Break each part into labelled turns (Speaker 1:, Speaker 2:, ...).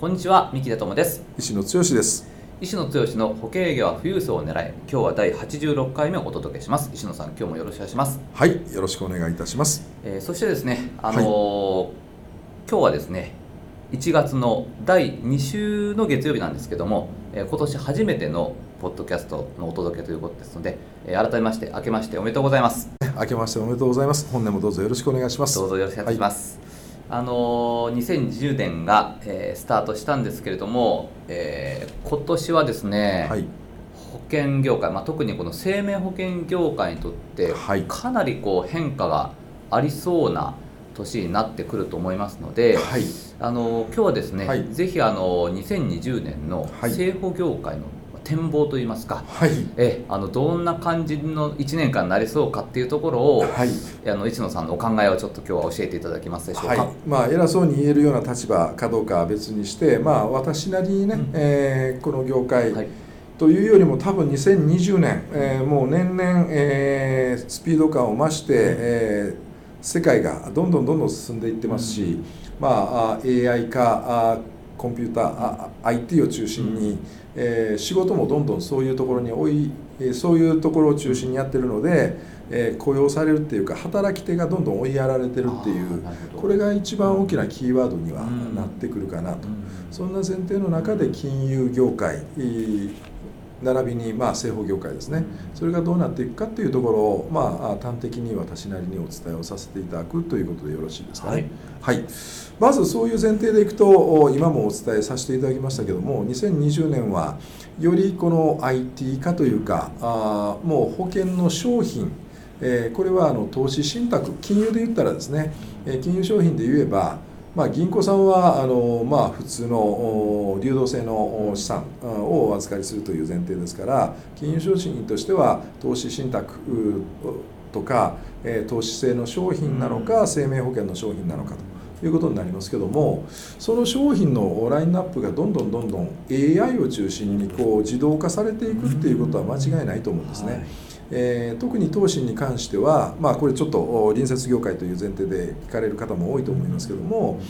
Speaker 1: こんにちは三木田智です。
Speaker 2: 石野剛です。
Speaker 1: 石野剛の保険営業は富裕層を狙い今日は第86回目をお届けします。石野さん今日もよろしくお願いします。
Speaker 2: はいよろしくお願いいたします、
Speaker 1: えーそしてですねあのー今日はですね1月の第2週の月曜日なんですけども、えー今年初めてのポッドキャストのお届けということですので、えー改めまして明けましておめでとうございます。
Speaker 2: 明けましておめでとうございます。本年もどうぞよろしくお願いします。
Speaker 1: どうぞよろしくお願いします、あのー2020年が、えースタートしたんですけれども、えー今年はですね、
Speaker 2: はい。
Speaker 1: 保険業界、まあ、特にこの生命保険業界にとって
Speaker 2: はい。
Speaker 1: かなりこう変化がありそうな年になってくると思いますので、
Speaker 2: はい。
Speaker 1: あの今日はですね、
Speaker 2: はい。
Speaker 1: ぜひあの2020年の
Speaker 2: はい。
Speaker 1: 生保業界の展望といいますか、
Speaker 2: はい。
Speaker 1: えあのどんな感じの1年間になりそうかっていうところを、
Speaker 2: はい。
Speaker 1: あの市野さんのお考えをちょっと今日は教えていただけますでしょうか。
Speaker 2: はい。まあ、偉そうに言えるような立場かどうかは別にして、まあ、私なりにね、
Speaker 1: うん。
Speaker 2: えーこの業界
Speaker 1: はい。
Speaker 2: というよりも多分2020年、えーもう年々、えースピード感を増して、えー世界がどんどんどんどん進んでいってますし、まあ、あ AI 化あコンピューターあ IT を中心に、えー仕事もどんどんそういうところに多い、えーそういうところを中心にやってるので、えー雇用されるっていうか働き手がどんどん追いやられてるっていうこれが一番大きなキーワードには
Speaker 1: うん
Speaker 2: なってくるかなと。
Speaker 1: うん。
Speaker 2: そんな前提の中で金融業界えー並びにまあ生保業界ですね。それがどうなっていくかっていうところをまあ端的に私なりにお伝えをさせていただくということでよろしいですかね。はい、まずそういう前提でいくとお今もお伝えさせていただきましたけども2020年はよりこの IT 化というかあーもう保険の商品えーこれはあの投資信託金融で言ったらですねえー金融商品で言えばまあ、銀行さんはあの、まあ、普通のお流動性のお資産あをお預かりするという前提ですから金融商品としては投資信託うとか、えー投資性の商品なのか生命保険の商品なのかということになりますけどもその商品のラインナップがどんどんどんどん AI を中心にこう自動化されていくっていうことは間違いないと思うんですね。
Speaker 1: はい
Speaker 2: えー特に投資に関しては、まあ、これちょっとお隣接業界という前提で聞かれる方も多いと思いますけども、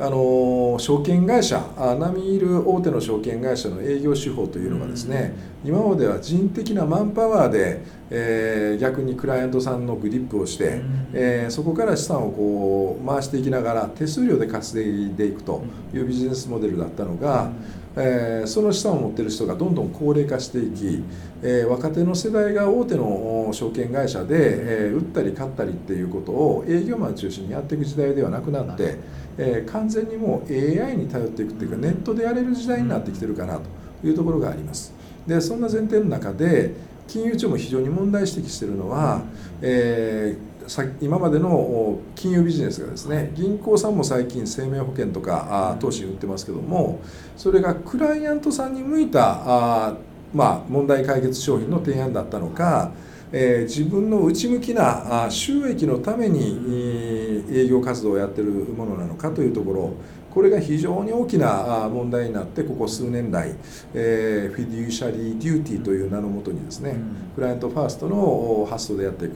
Speaker 2: あの証券会社あ並みいる大手の証券会社の営業手法というのがですね、今までは人的なマンパワーで、えー逆にクライアントさんのグリップをして、えーそこから資産をこう回していきながら手数料で稼いでいくというビジネスモデルだったのが、えーその資産を持ってる人がどんどん高齢化していき、えー若手の世代が大手の証券会社で、えー売ったり買ったりっていうことを営業マン中心にやっていく時代ではなくなって、え完全にもう AI に頼っていくっていうかネットでやれる時代になってきてるかなというところがあります。でそんな前提の中で金融庁も非常に問題指摘してるのは、えー今までのお金融ビジネスがですね銀行さんも最近生命保険とか投資売ってますけどもそれがクライアントさんに向いたまあ、問題解決商品の提案だったのか、えー自分の内向きな収益のためにえー営業活動をやってるものなのかというところこれが非常に大きな問題になってここ数年来、えーフィデューシャリーデューティーという名のもとにですねクライアントファーストのお発想でやっていく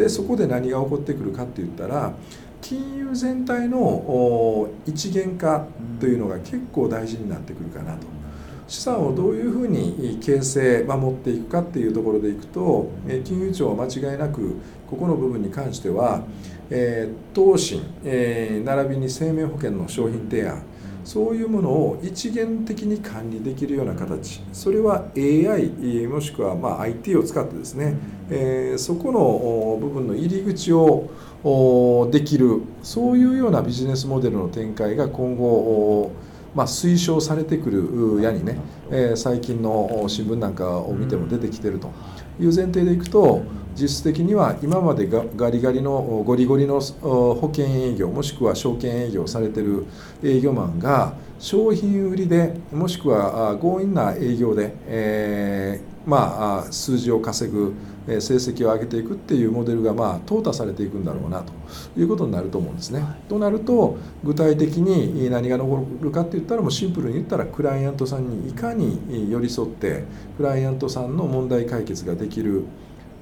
Speaker 2: でそこで何が起こってくるかって言ったら金融全体のお一元化というのが結構大事になってくるかなと。資産をどういうふうに形成守っていくかっていうところでいくとえー金融庁は間違いなくここの部分に関しては、えー投信、えー並びに生命保険の商品提案そういうものを一元的に管理できるような形。それは AI もしくはま IT を使ってですね、えーそこの部分の入り口をできる。そういうようなビジネスモデルの展開が今後まあ、推奨されてくるやにね、えー最近の新聞なんかを見ても出てきてるという前提でいくと実質的には今までガリガリのゴリゴリの保険営業もしくは証券営業されてる営業マンが商品売りでもしくは強引な営業で、えー、まあ数字を稼ぐ成績を上げていくっていうモデルがまあ淘汰されていくんだろうなということになると思うんですね。はい、となると具体的に何が残るかって言ったらもうシンプルに言ったらクライアントさんにいかに寄り添ってクライアントさんの問題解決ができる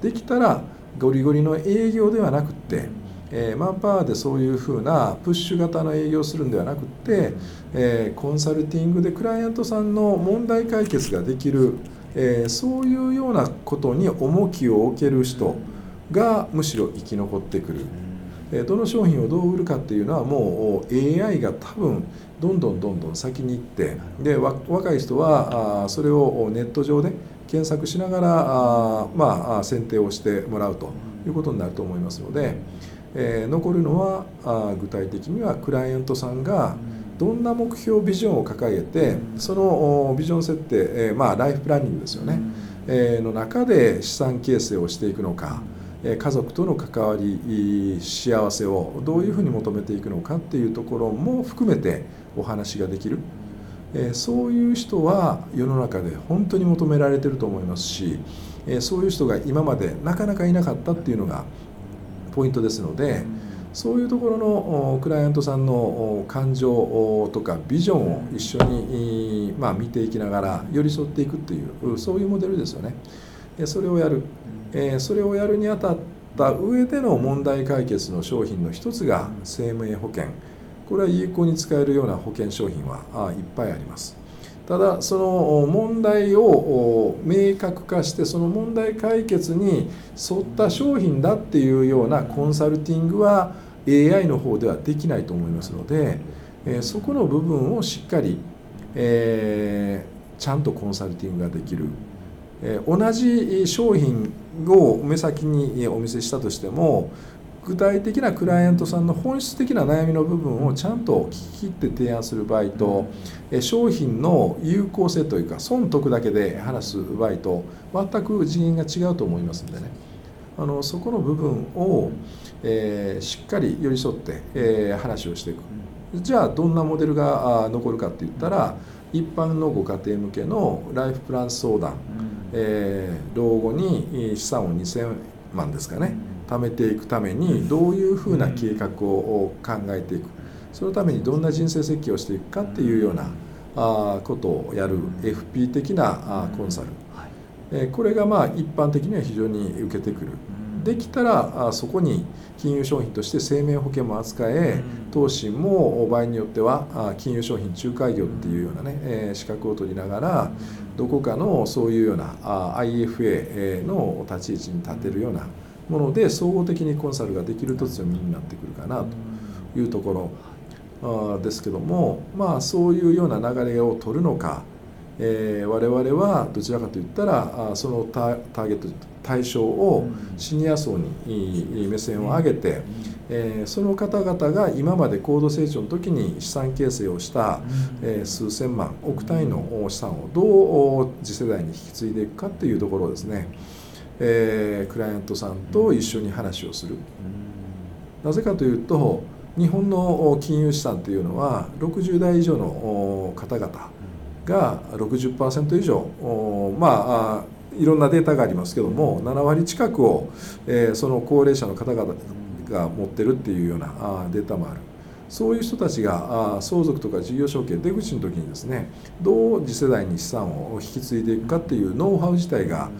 Speaker 2: できたらゴリゴリの営業ではなくって、えー、マンパワーでそういうふうなプッシュ型の営業するんではなくって、えー、コンサルティングでクライアントさんの問題解決ができる、えー、そういうようなことに重きを置ける人がむしろ生き残ってくる。どの商品をどう売るかっていうのはもう AI が多分どんどんどんどん先に行ってで若い人はそれをネット上で検索しながらあ、まあ、選定をしてもらうということになると思いますので、えー、残るのはあ具体的にはクライアントさんがどんな目標ビジョンを掲げてそのビジョン設定、えー、まあ、ライフプランニングですよね、えー、の中で資産形成をしていくのか家族との関わり幸せをどういうふうに求めていくのかっていうところも含めてお話ができる。えそういう人は世の中で本当に求められてると思いますし、えそういう人が今までなかなかいなかったっていうのがポイントですのでそういうところのクライアントさんの感情とかビジョンを一緒に、ま、見ていきながら寄り添っていくっていうそういうモデルですよね。それをやる、それをやるにあたった上での問題解決の商品の一つが生命保険。これは有効に使えるような保険商品はいっぱいあります。ただその問題を明確化してその問題解決に沿った商品だっていうようなコンサルティングは AI の方ではできないと思いますのでそこの部分をしっかり、えー、ちゃんとコンサルティングができる。同じ商品を目先にお見せしたとしても具体的なクライアントさんの本質的な悩みの部分をちゃんと聞き切って提案する場合と商品の有効性というか損得だけで話す場合と全く次元が違うと思いますんでね。あのそこの部分を、えー、しっかり寄り添って、えー、話をしていく。じゃあどんなモデルが残るかって言ったら一般のご家庭向けのライフプラン相談、えー、老後に資産を2000万ですかね。貯めていくためにどういうふうな計画を考えていく。そのためにどんな人生設計をしていくかっていうようなあことをやる FP 的なコンサル、えこれがまあ一般的には非常に受けてくる。できたらそこに金融商品として生命保険も扱え投資も場合によっては金融商品仲介業っていうようなね資格を取りながらどこかのそういうような IFA の立ち位置に立てるようなもので総合的にコンサルができると強みになってくるかなというところですけどもまあそういうような流れを取るのか、えー、我々はどちらかといったらそのターゲット対象をシニア層に目線を上げて、えー、その方々が今まで高度成長の時に資産形成をした、えー、数千万億単位の資産をどう次世代に引き継いでいくかっていうところをですね。えー、クライアントさんと一緒に話をする、なぜかというと日本の金融資産というのは60代以上の方々が60%以上まあいろんなデータがありますけども7割近くを、えー、その高齢者の方々が持ってるっていうようなデータもある。そういう人たちが相続とか事業承継出口の時にですねどう次世代に資産を引き継いでいくかっていうノウハウ自体が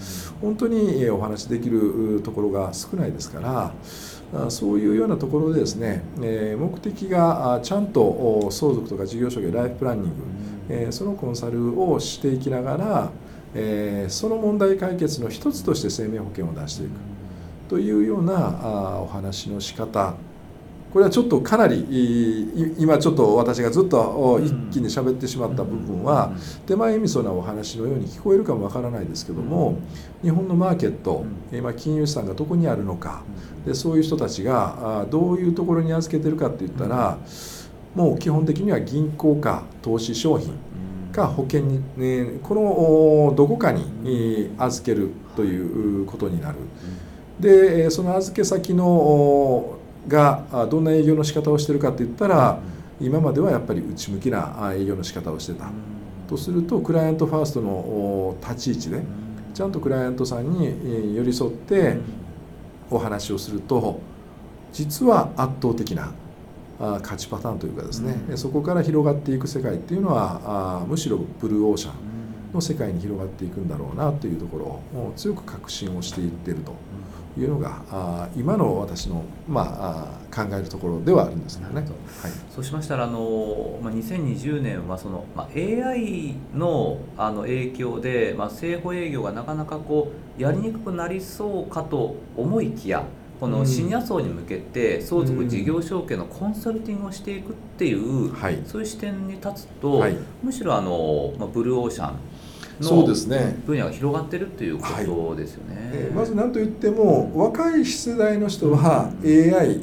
Speaker 2: 本当にお話しできるところが少ないですからそういうようなところでですね目的がちゃんと相続とか事業承継ライフプランニングそのコンサルをしていきながらその問題解決の一つとして生命保険を出していくというようなお話の仕方これはちょっとかなり今ちょっと私がずっと一気に喋ってしまった部分は手前味噌なお話のように聞こえるかもわからないですけども日本のマーケット今金融資産がどこにあるのかでそういう人たちがどういうところに預けてるかって言ったらもう基本的には銀行か投資商品か保険に、ね、このどこかに預けるということになる。でその預け先のがどんな営業の仕方をしてるかって言ったら今まではやっぱり内向きな営業の仕方をしてた。とするとクライアントファーストの立ち位置でちゃんとクライアントさんに寄り添ってお話をすると実は圧倒的な勝ちパターンというかですね、うん、そこから広がっていく世界っていうのはむしろブルーオーシャンの世界に広がっていくんだろうなというところを強く確信をしていってるというのがあ今の私の、まあ、考えるところではあるんですけどね。はい、
Speaker 1: そうしましたらあの、まあ、2020年はその、まあ、AI のあの影響で、まあ、生保営業がなかなかこうやりにくくなりそうかと思いきやこのシニア層に向けて相続事業承継のコンサルティングをしていくっていう、はい、そういう視点に立つと、はい、むしろあの、まあ、ブルーオーシャン
Speaker 2: そうですね。
Speaker 1: 分野が広がってるっていうことですよね、はい。
Speaker 2: えー、まず何と言っても、若い世代の人は AI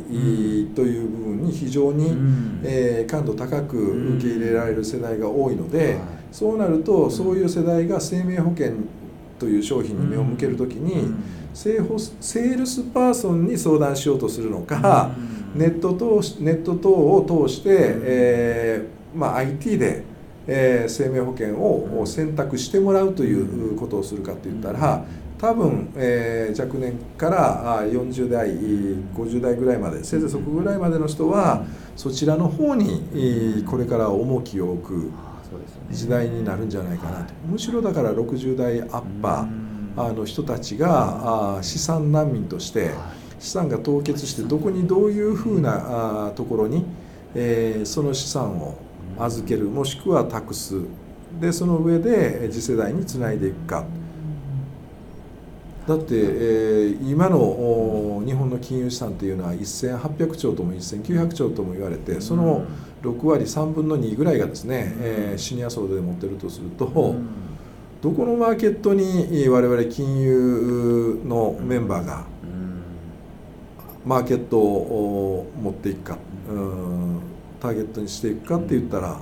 Speaker 2: という部分に非常に、うん、えー、感度高く受け入れられる世代が多いので、うん、そうなるとそういう世代が生命保険という商品に目を向けるときに、セールスパーソンに相談しようとするのか、ネット通ネット等を通して、えーまあ、IT で、えー、生命保険を選択してもらうということをするかといったら多分、えー、若年から40代50代ぐらいまでせいぜいそこぐらいまでの人はそちらの方にこれから重きを置く時代になるんじゃないかなと。むしろだから60代アッパーあの人たちが資産難民として資産が凍結してどこにどういうふうなところに、えその資産を預けるもしくは託す。でその上で次世代につないでいくか。だって、えー、今の日本の金融資産っていうのは1800兆とも1900兆とも言われてその6割3分の2ぐらいがですね、えー、シニア層で持ってるとすると、どこのマーケットに我々金融のメンバーがマーケットを持っていくか、ターゲットにしていくかって言ったら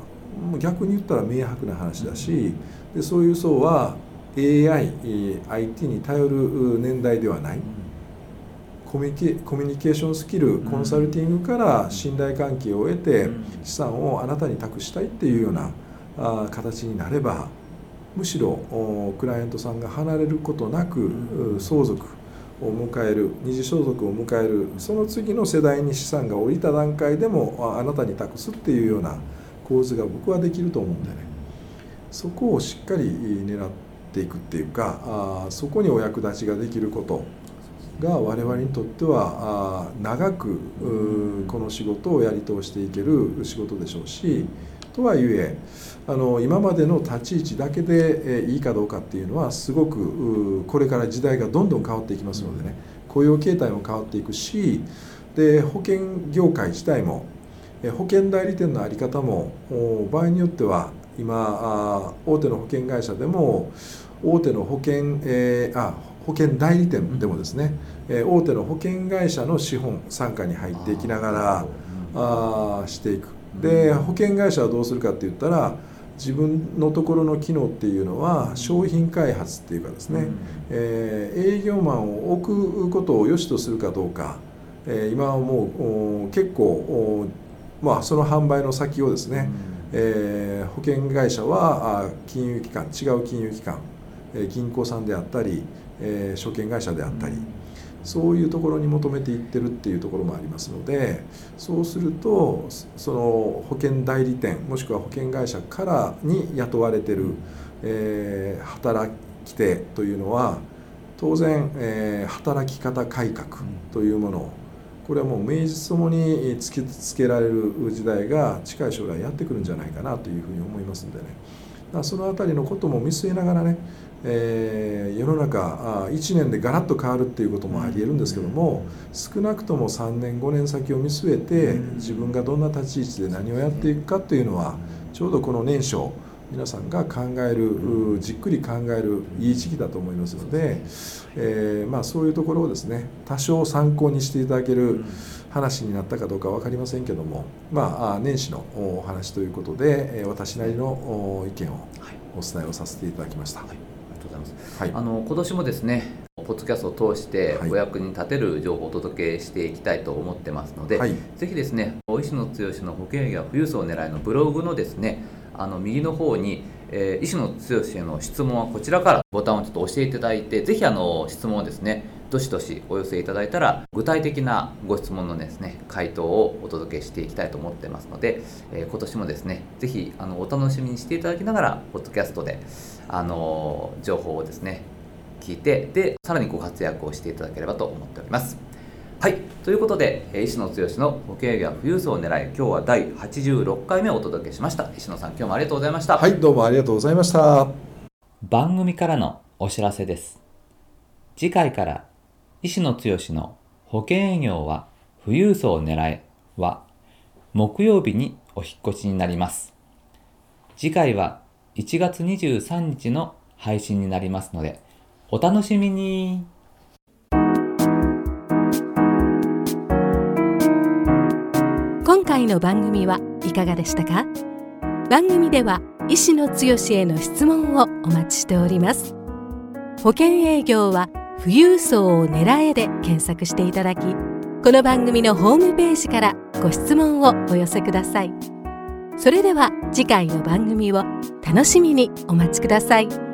Speaker 2: 逆に言ったら明白な話だしでそういう層は AI、IT に頼る年代ではない。コミュニケーションスキルコンサルティングから信頼関係を得て資産をあなたに託したいっていうような形になればむしろクライアントさんが離れることなく相続を迎える二次相続を迎えるその次の世代に資産が降りた段階でもあなたに託すっていうような構図が僕はできると思うんでね。そこをしっかり狙っていくっていうかあそこにお役立ちができることが我々にとっては長くこの仕事をやり通していける仕事でしょうしとはいえあの今までの立ち位置だけでいいかどうかっていうのはすごくこれから時代がどんどん変わっていきますのでね。雇用形態も変わっていくしで保険業界自体も保険代理店の在り方も場合によっては今大手の保険会社でも大手の保険、えー、あ保険代理店でもですね、え大手の保険会社の資本傘下に入っていきながらあしていくで保険会社はどうするかって言ったら自分のところの機能っていうのは商品開発っていうかですね、うん、えー、営業マンを置くことを良しとするかどうか、えー、今はもう結構まあその販売の先をですね、うん、えー、保険会社は金融機関違う金融機関、えー、銀行さんであったり、えー、証券会社であったり、うんそういうところに求めていってるっていうところもありますのでそうするとその保険代理店もしくは保険会社からに雇われてる、えー、働き手というのは当然、えー、働き方改革というものをこれはもう名実ともに突きつけられる時代が近い将来やってくるんじゃないかなというふうに思いますんでね。その辺りのことも見据えながらねえー、世の中1年でガラッと変わるっていうこともありえるんですけども少なくとも3年5年先を見据えて自分がどんな立ち位置で何をやっていくかっていうのはちょうどこの年初皆さんが考えるじっくり考えるいい時期だと思いますので、えー、まあ、そういうところをですね多少参考にしていただける話になったかどうか分かりませんけども、まあ、年始のお話ということで私なりの意見をお伝えをさせていただきました。はい、
Speaker 1: とうございます、はい、あの今年もですねポッドキャストを通してお役に立てる情報をお届けしていきたいと思ってますので、はい、ぜひですね石野剛の保険や富裕層を狙いのブログのですねあの右の方に、えー、石野剛への質問はこちらからボタンをちょっと押していただいてぜひあの質問をですねどしどしお寄せいただいたら具体的なご質問のですね回答をお届けしていきたいと思ってますので、えー、今年もですねぜひあのお楽しみにしていただきながらポッドキャストであの情報をですね聞いてでさらにご活躍をしていただければと思っております。はい。ということで石野剛の保険営業富裕層を狙い今日は第86回目をお届けしました。石野さん今日もありがとうございました。
Speaker 2: はいどうもありがとうございました。
Speaker 1: 番組からのお知らせです。次回から石野剛の保険営業は富裕層を狙いは木曜日にお引越しになります。次回は1月23日の配信になりますのでお楽しみに。
Speaker 3: 今回の番組はいかがでしたか？番組では医師の強への質問をお待ちしております。保険営業は富裕層を狙えで検索していただきこの番組のホームページからご質問をお寄せください。それでは次回の番組を楽しみにお待ちください。